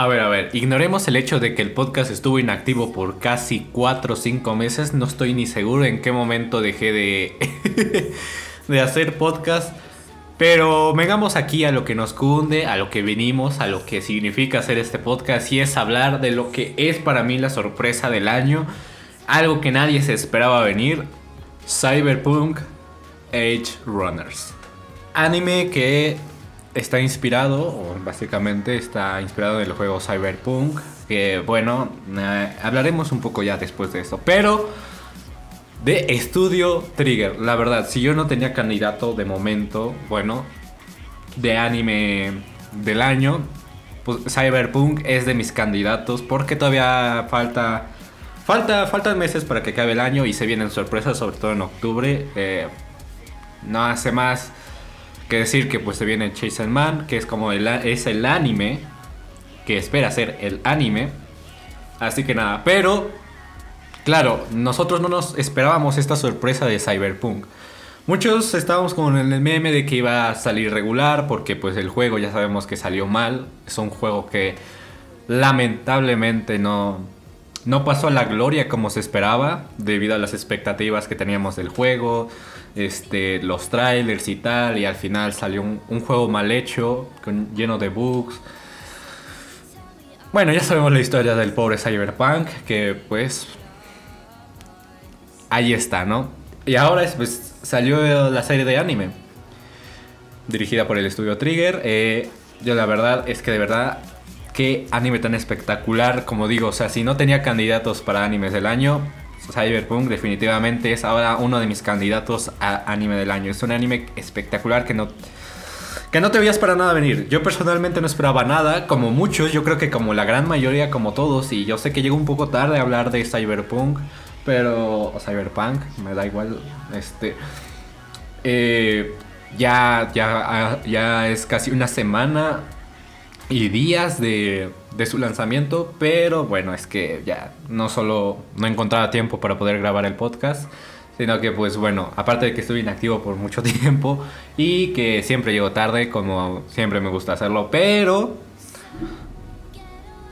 A ver, a ver, ignoremos el hecho de que el podcast estuvo inactivo por casi 4 o 5 meses. No estoy ni seguro en qué momento dejé de, de hacer podcast. Pero vengamos aquí a lo que nos cunde, a lo que venimos, a lo que significa hacer este podcast y es hablar de lo que es para mí la sorpresa del año. Algo que nadie se esperaba venir. Cyberpunk Age Runners. Anime que está inspirado, básicamente está inspirado en el juego Cyberpunk. Que bueno, eh, hablaremos un poco ya después de esto. Pero de Estudio Trigger, la verdad, si yo no tenía candidato de momento, bueno, de anime del año, pues Cyberpunk es de mis candidatos porque todavía falta. Falta, faltan meses para que acabe el año y se vienen sorpresas, sobre todo en octubre. Eh, no hace más que decir que pues se viene Chasen Man, que es como el, es el anime que espera ser el anime. Así que nada, pero claro, nosotros no nos esperábamos esta sorpresa de Cyberpunk. Muchos estábamos con el meme de que iba a salir regular porque pues el juego ya sabemos que salió mal. Es un juego que lamentablemente no, no pasó a la gloria como se esperaba debido a las expectativas que teníamos del juego, este, los trailers y tal, y al final salió un, juego mal hecho, con- lleno de bugs. Bueno, ya sabemos la historia del pobre Cyberpunk, que pues ahí está, ¿no? Y ahora es, pues, salió la serie de anime, dirigida por el estudio Trigger. Eh, yo la verdad es que de verdad, qué anime tan espectacular, como digo, o sea, si no tenía candidatos para animes del año, Cyberpunk definitivamente es ahora uno de mis candidatos a anime del año. Es un anime espectacular que no... Que no te veías para nada venir. Yo personalmente no esperaba nada, como muchos, yo creo que como la gran mayoría, como todos, y yo sé que llegó un poco tarde a hablar de Cyberpunk, pero... o Cyberpunk, me da igual, este... eh, ya, ya, ya es casi una semana y días de, su lanzamiento, pero bueno, es que ya no solo no encontraba tiempo para poder grabar el podcast, sino que pues bueno, aparte de que estuve inactivo por mucho tiempo y que siempre llego tarde, como siempre me gusta hacerlo, pero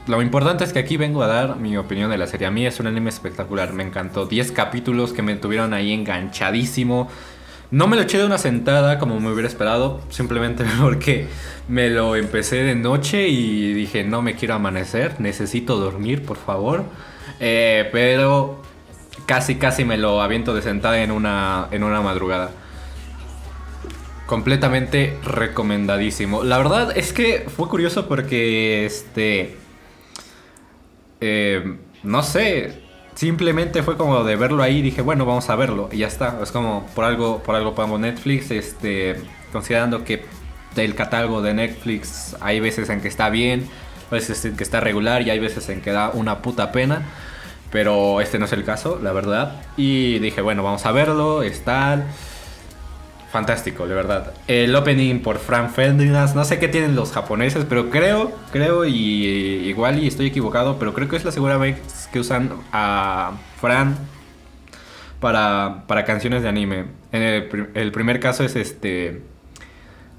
lo importante es que aquí vengo a dar mi opinión de la serie. A mí es un anime espectacular, me encantó. 10 capítulos que me tuvieron ahí enganchadísimo. No me lo eché de una sentada como me hubiera esperado, simplemente porque me lo empecé de noche y dije, no me quiero amanecer, necesito dormir, por favor. Eh, pero casi, casi me lo aviento de sentada en una, en una madrugada. Completamente recomendadísimo. La verdad es que fue curioso porque este. eh, no sé. Simplemente fue como de verlo ahí dije, bueno, vamos a verlo. Y ya está. Es como por algo, por algo pagamos Netflix. Este. Considerando que el catálogo de Netflix hay veces en que está bien, veces en que está regular y hay veces en que da una puta pena. Pero este no es el caso, la verdad. Y dije, bueno, vamos a verlo. Es tal. Fantástico, de verdad. El opening por Fran Ferdinand, no sé qué tienen los japoneses, pero creo, creo, y igual y estoy equivocado, pero creo que es la segunda vez que usan a Fran para, para canciones de anime. En el primer caso es este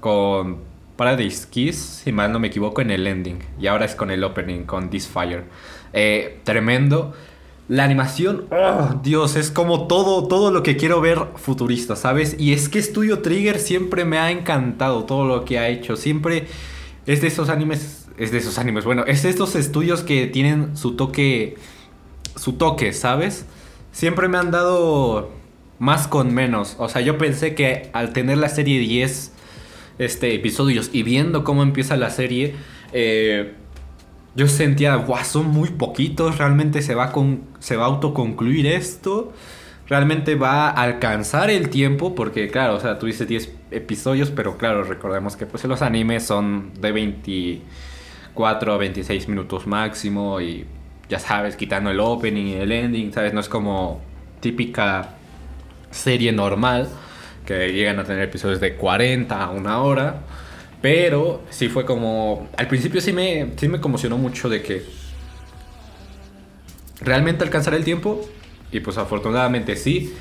con Paradise Kiss, si mal no me equivoco, en el ending. Y ahora es con el opening, con This Fire. Eh, tremendo. La animación, oh, Dios, es como todo, todo lo que quiero ver futurista, ¿sabes? Y es que Studio Trigger siempre me ha encantado todo lo que ha hecho. Siempre es de esos animes, es de esos animes, bueno, es de estos estudios que tienen su toque, su toque, ¿sabes? Siempre me han dado más con menos. O sea, yo pensé que al tener la serie 10 este, episodios y viendo cómo empieza la serie, eh, yo sentía, guau, son muy poquitos, realmente se va, con, se va a autoconcluir esto, realmente va a alcanzar el tiempo, porque claro, o sea, dices 10 episodios, pero claro, recordemos que pues los animes son de 24 a 26 minutos máximo y ya sabes, quitando el opening y el ending, ¿sabes? No es como típica serie normal que llegan a tener episodios de 40 a una hora. Pero sí fue como. Al principio sí me, sí me conmocionó mucho de que. Realmente alcanzar el tiempo. Y pues afortunadamente sí.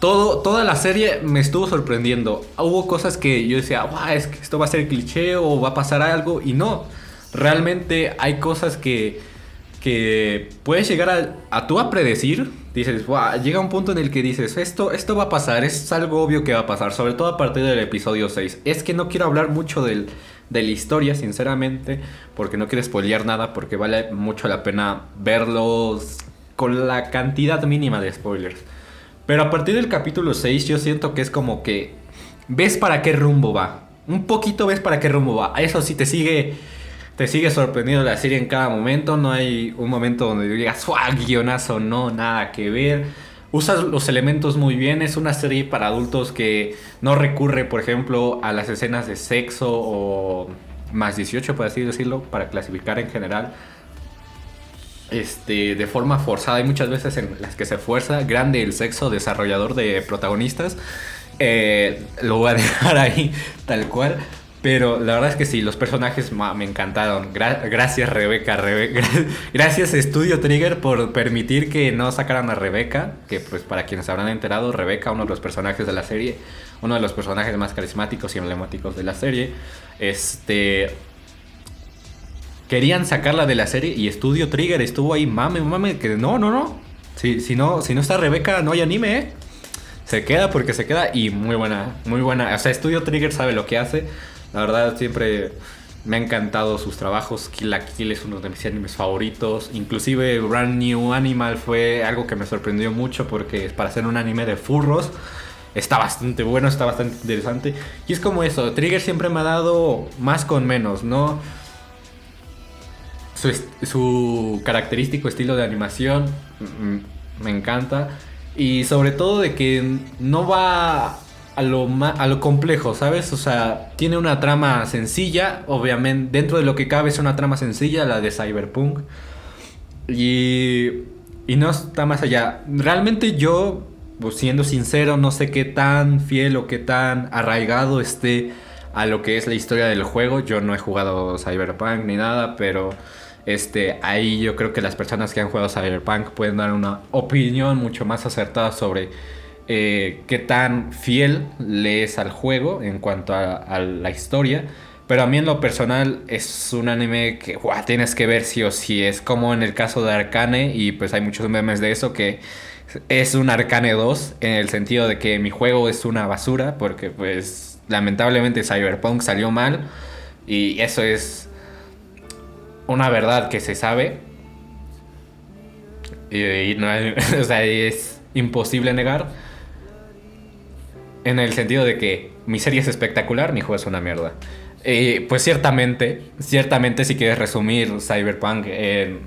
Todo, toda la serie me estuvo sorprendiendo. Hubo cosas que yo decía, wow, es que esto va a ser cliché o va a pasar algo. Y no. Realmente hay cosas que que puedes llegar a, a tú a predecir. Dices, llega un punto en el que dices, esto, esto va a pasar, es algo obvio que va a pasar, sobre todo a partir del episodio 6. Es que no quiero hablar mucho del, de la historia, sinceramente, porque no quiero spoilear nada, porque vale mucho la pena verlos con la cantidad mínima de spoilers. Pero a partir del capítulo 6 yo siento que es como que ves para qué rumbo va. Un poquito ves para qué rumbo va. Eso sí te sigue te sigue sorprendiendo la serie en cada momento. No hay un momento donde digas. Guionazo, no, nada que ver. Usas los elementos muy bien. Es una serie para adultos que no recurre, por ejemplo, a las escenas de sexo o más 18, por así decirlo, para clasificar en general. Este, de forma forzada. Hay muchas veces en las que se fuerza. Grande el sexo desarrollador de protagonistas. Eh, lo voy a dejar ahí tal cual. Pero la verdad es que sí, los personajes me encantaron. Gra- gracias Rebeca, Rebe- gra- gracias Estudio Trigger por permitir que no sacaran a Rebeca, que pues para quienes habrán enterado, Rebeca, uno de los personajes de la serie, uno de los personajes más carismáticos y emblemáticos de la serie, este querían sacarla de la serie y Estudio Trigger estuvo ahí, mame, mame, que no, no, no. Si, si no, si no está Rebeca, no hay anime, ¿eh? Se queda porque se queda y muy buena, muy buena. O sea, Studio Trigger sabe lo que hace. La verdad, siempre me ha encantado sus trabajos. Kill la Kill es uno de mis animes favoritos. Inclusive Brand New Animal fue algo que me sorprendió mucho porque para hacer un anime de furros está bastante bueno, está bastante interesante. Y es como eso, Trigger siempre me ha dado más con menos, ¿no? Su, característico estilo de animación mm, me encanta. Y sobre todo de que no va a lo, a lo complejo, ¿sabes? O sea, tiene una trama sencilla, obviamente, dentro de lo que cabe es una trama sencilla, la de Cyberpunk. Y, y no está más allá. Realmente yo, pues, siendo sincero, no sé qué tan fiel o qué tan arraigado esté a lo que es la historia del juego. Yo no he jugado Cyberpunk ni nada, pero este, ahí yo creo que las personas que han jugado Cyberpunk pueden dar una opinión mucho más acertada sobre eh, qué tan fiel le es al juego en cuanto a, la historia. Pero a mí en lo personal es un anime que guau, tienes que ver sí o sí. Es como en el caso de Arcane y pues hay muchos memes de eso que es un Arcane 2 en el sentido de que mi juego es una basura porque pues lamentablemente Cyberpunk salió mal y eso es una verdad que se sabe y, y no hay- o sea, es imposible negar en el sentido de que mi serie es espectacular, mi juego es una mierda. Eh, pues ciertamente, ciertamente si quieres resumir Cyberpunk en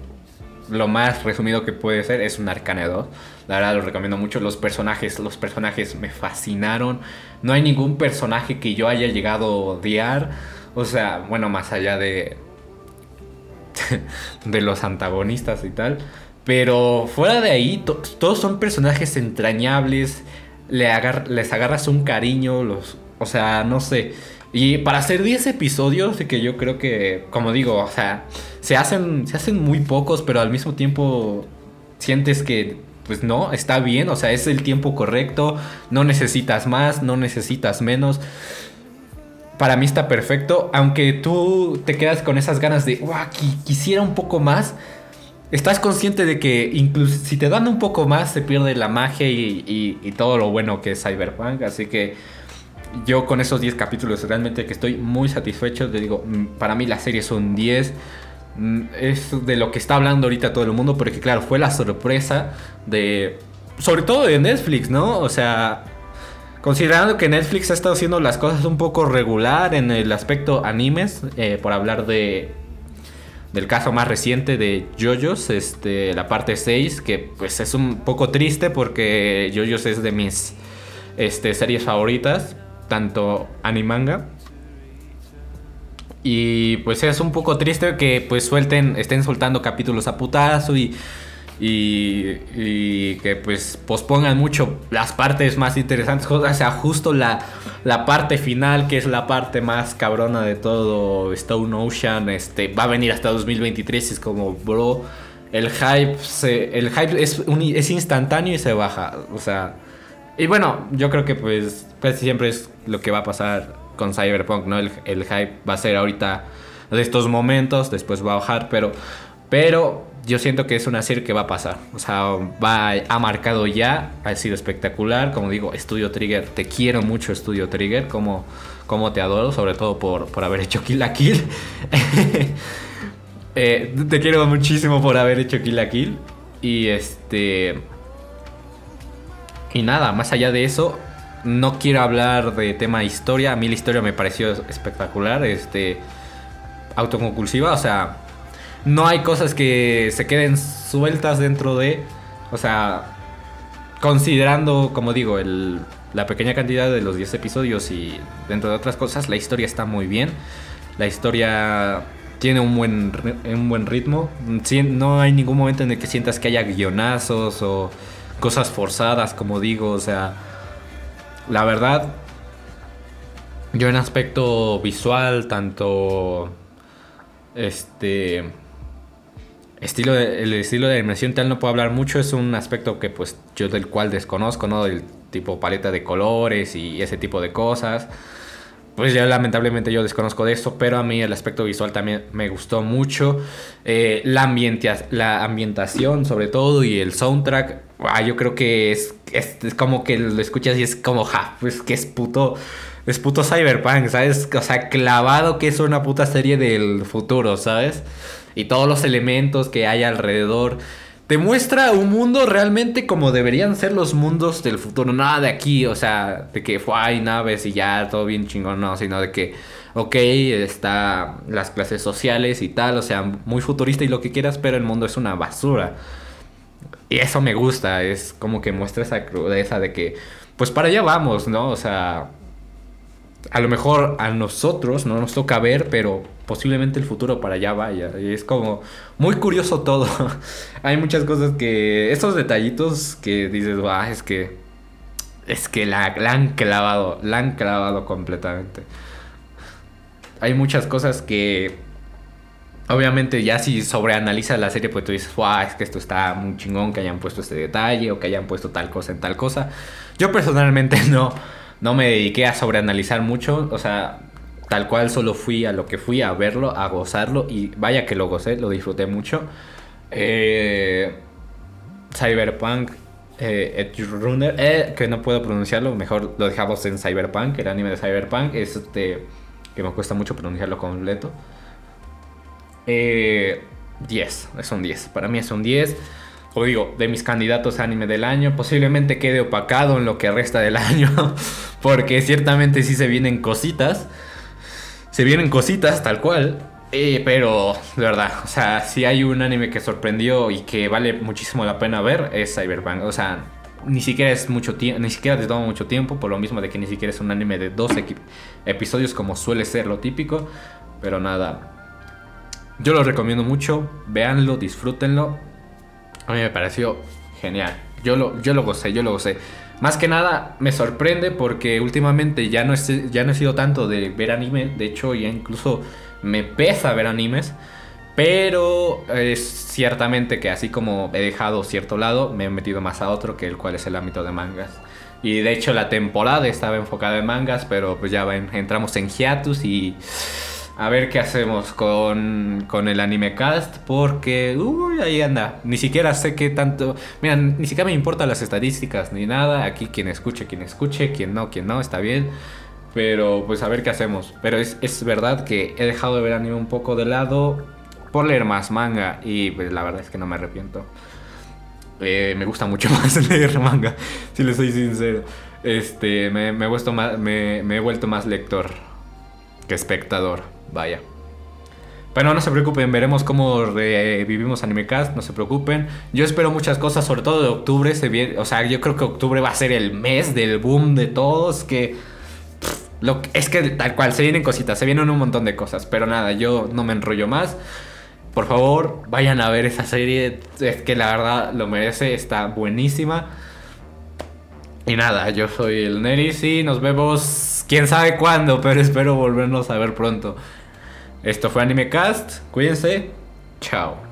lo más resumido que puede ser es un Arcane 2. La verdad lo recomiendo mucho. Los personajes, los personajes me fascinaron. No hay ningún personaje que yo haya llegado a odiar. O sea, bueno, más allá de de los antagonistas y tal. Pero fuera de ahí, to- todos son personajes entrañables. Le agar- les agarras un cariño. Los, o sea, no sé. Y para hacer 10 episodios, que yo creo que, como digo, o sea, se hacen, se hacen muy pocos, pero al mismo tiempo sientes que, pues no, está bien, o sea, es el tiempo correcto, no necesitas más, no necesitas menos. Para mí está perfecto, aunque tú te quedas con esas ganas de, "Guau, qui- quisiera un poco más. Estás consciente de que incluso si te dan un poco más se pierde la magia y, todo lo bueno que es Cyberpunk. Así que yo con esos 10 capítulos realmente que estoy muy satisfecho. Te digo, mm, para mí la serie es un 10. Mm, Es de lo que está hablando ahorita todo el mundo porque claro, fue la sorpresa de... Sobre todo de Netflix, ¿no? O sea, considerando que Netflix ha estado haciendo las cosas un poco regular en el aspecto animes, eh, por hablar de del caso más reciente de JoJo's, este, la parte 6, que pues es un poco triste porque JoJo's es de mis este, series favoritas, tanto animanga. Y pues es un poco triste que pues suelten, estén soltando capítulos a putazo y, y, y que pues pospongan mucho las partes más interesantes. O sea, justo la, la parte final, que es la parte más cabrona de todo Stone Ocean, este, va a venir hasta 2023. Es como, bro, el hype, el hype es, uni- es instantáneo y se baja. O sea, y bueno, yo creo que pues casi siempre es lo que va a pasar con Cyberpunk, ¿no? El, el hype va a ser ahorita de estos momentos, después va a bajar, pero, pero yo siento que es una serie que va a pasar. O sea, va, ha marcado ya, ha sido espectacular. Como digo, Studio Trigger, te quiero mucho Studio Trigger, como, como te adoro, sobre todo por, por haber hecho Kill la Kill. Eh, te quiero muchísimo por haber hecho Kill la Kill. Y este... Y nada, más allá de eso, no quiero hablar de tema historia. A mí la historia me pareció espectacular, este, autoconclusiva. O sea, no hay cosas que se queden sueltas dentro de, o sea, considerando, como digo, el, la pequeña cantidad de los 10 episodios y dentro de otras cosas, la historia está muy bien. La historia tiene un buen, un buen ritmo. No hay ningún momento en el que sientas que haya guionazos o cosas forzadas, como digo. O sea, la verdad, yo en aspecto visual, tanto este estilo el estilo de animación tal no puedo hablar mucho, es un aspecto que pues yo del cual desconozco, ¿no? Del tipo paleta de colores y ese tipo de cosas. Pues ya lamentablemente yo desconozco de eso, pero a mí el aspecto visual también me gustó mucho. Eh, la, la ambientación sobre todo y el soundtrack, ah, yo creo que es, es, es como que lo escuchas y es como, ja, pues que es puto, es puto cyberpunk, ¿sabes? O sea, clavado que es una puta serie del futuro, ¿sabes? Y todos los elementos que hay alrededor. Te muestra un mundo realmente como deberían ser los mundos del futuro. Nada de aquí, o sea, de que fue, hay naves y ya todo bien chingón, no, sino de que, ok, está las clases sociales y tal, o sea, muy futurista y lo que quieras, pero el mundo es una basura. Y eso me gusta, es como que muestra esa crudeza de que, pues para allá vamos, ¿no? O sea, a lo mejor a nosotros no nos toca ver, pero posiblemente el futuro para allá vaya. Y es como muy curioso todo. Hay muchas cosas que, esos detallitos que dices, "Buah, es que, es que la, la han clavado, la han clavado completamente. Hay muchas cosas que, obviamente ya si sobreanalizas la serie, pues tú dices, "Buah, es que esto está muy chingón que hayan puesto este detalle o que hayan puesto tal cosa en tal cosa. Yo personalmente no, no me dediqué a sobreanalizar mucho, o sea, tal cual solo fui a lo que fui, a verlo, a gozarlo y vaya que lo gocé, lo disfruté mucho. Eh, Cyberpunk, eh, Runner, eh, que no puedo pronunciarlo, mejor lo dejamos en Cyberpunk, el anime de Cyberpunk, es este que me cuesta mucho pronunciarlo completo. Eh, 10, es un 10. Para mí es un 10. Como digo, de mis candidatos a anime del año, posiblemente quede opacado en lo que resta del año, porque ciertamente sí se vienen cositas. Se vienen cositas, tal cual. Eh, pero, de verdad, o sea, si hay un anime que sorprendió y que vale muchísimo la pena ver, es Cyberpunk. O sea, ni siquiera es mucho tiempo, ni siquiera te toma mucho tiempo, por lo mismo de que ni siquiera es un anime de 12 equi- episodios como suele ser lo típico. Pero nada, yo lo recomiendo mucho, véanlo, disfrútenlo. A mí me pareció genial. Yo lo, yo lo gocé, yo lo gocé. Más que nada me sorprende porque últimamente ya no, es- ya no he sido tanto de ver anime. De hecho, ya incluso me pesa ver animes. Pero es ciertamente que así como he dejado cierto lado, me he metido más a otro, que el cual es el ámbito de mangas. Y de hecho la temporada estaba enfocada en mangas, pero pues ya entramos en hiatus y a ver qué hacemos con, con el anime cast, porque uy, ahí anda. Ni siquiera sé qué tanto. Mira, ni siquiera me importan las estadísticas ni nada. Aquí quien escuche, quien escuche, quien no, quien no, está bien. Pero pues a ver qué hacemos. Pero es, es verdad que he dejado de ver anime un poco de lado por leer más manga y pues, la verdad es que no me arrepiento. Eh, me gusta mucho más leer manga, si le soy sincero. Este, me, he vuelto más, me he vuelto más lector que espectador, vaya. Pero no se preocupen, veremos cómo revivimos AnimeCast, no se preocupen. Yo espero muchas cosas, sobre todo de octubre. O sea, yo creo que octubre va a ser el mes del boom de todos. Que es que tal cual, se vienen cositas, se vienen un montón de cosas. Pero nada, yo no me enrollo más. Por favor, vayan a ver esa serie. Es que la verdad lo merece, está buenísima. Y nada, yo soy el Neris y nos vemos quién sabe cuándo, pero espero volvernos a ver pronto. Esto fue AnimeCast, cuídense, chao.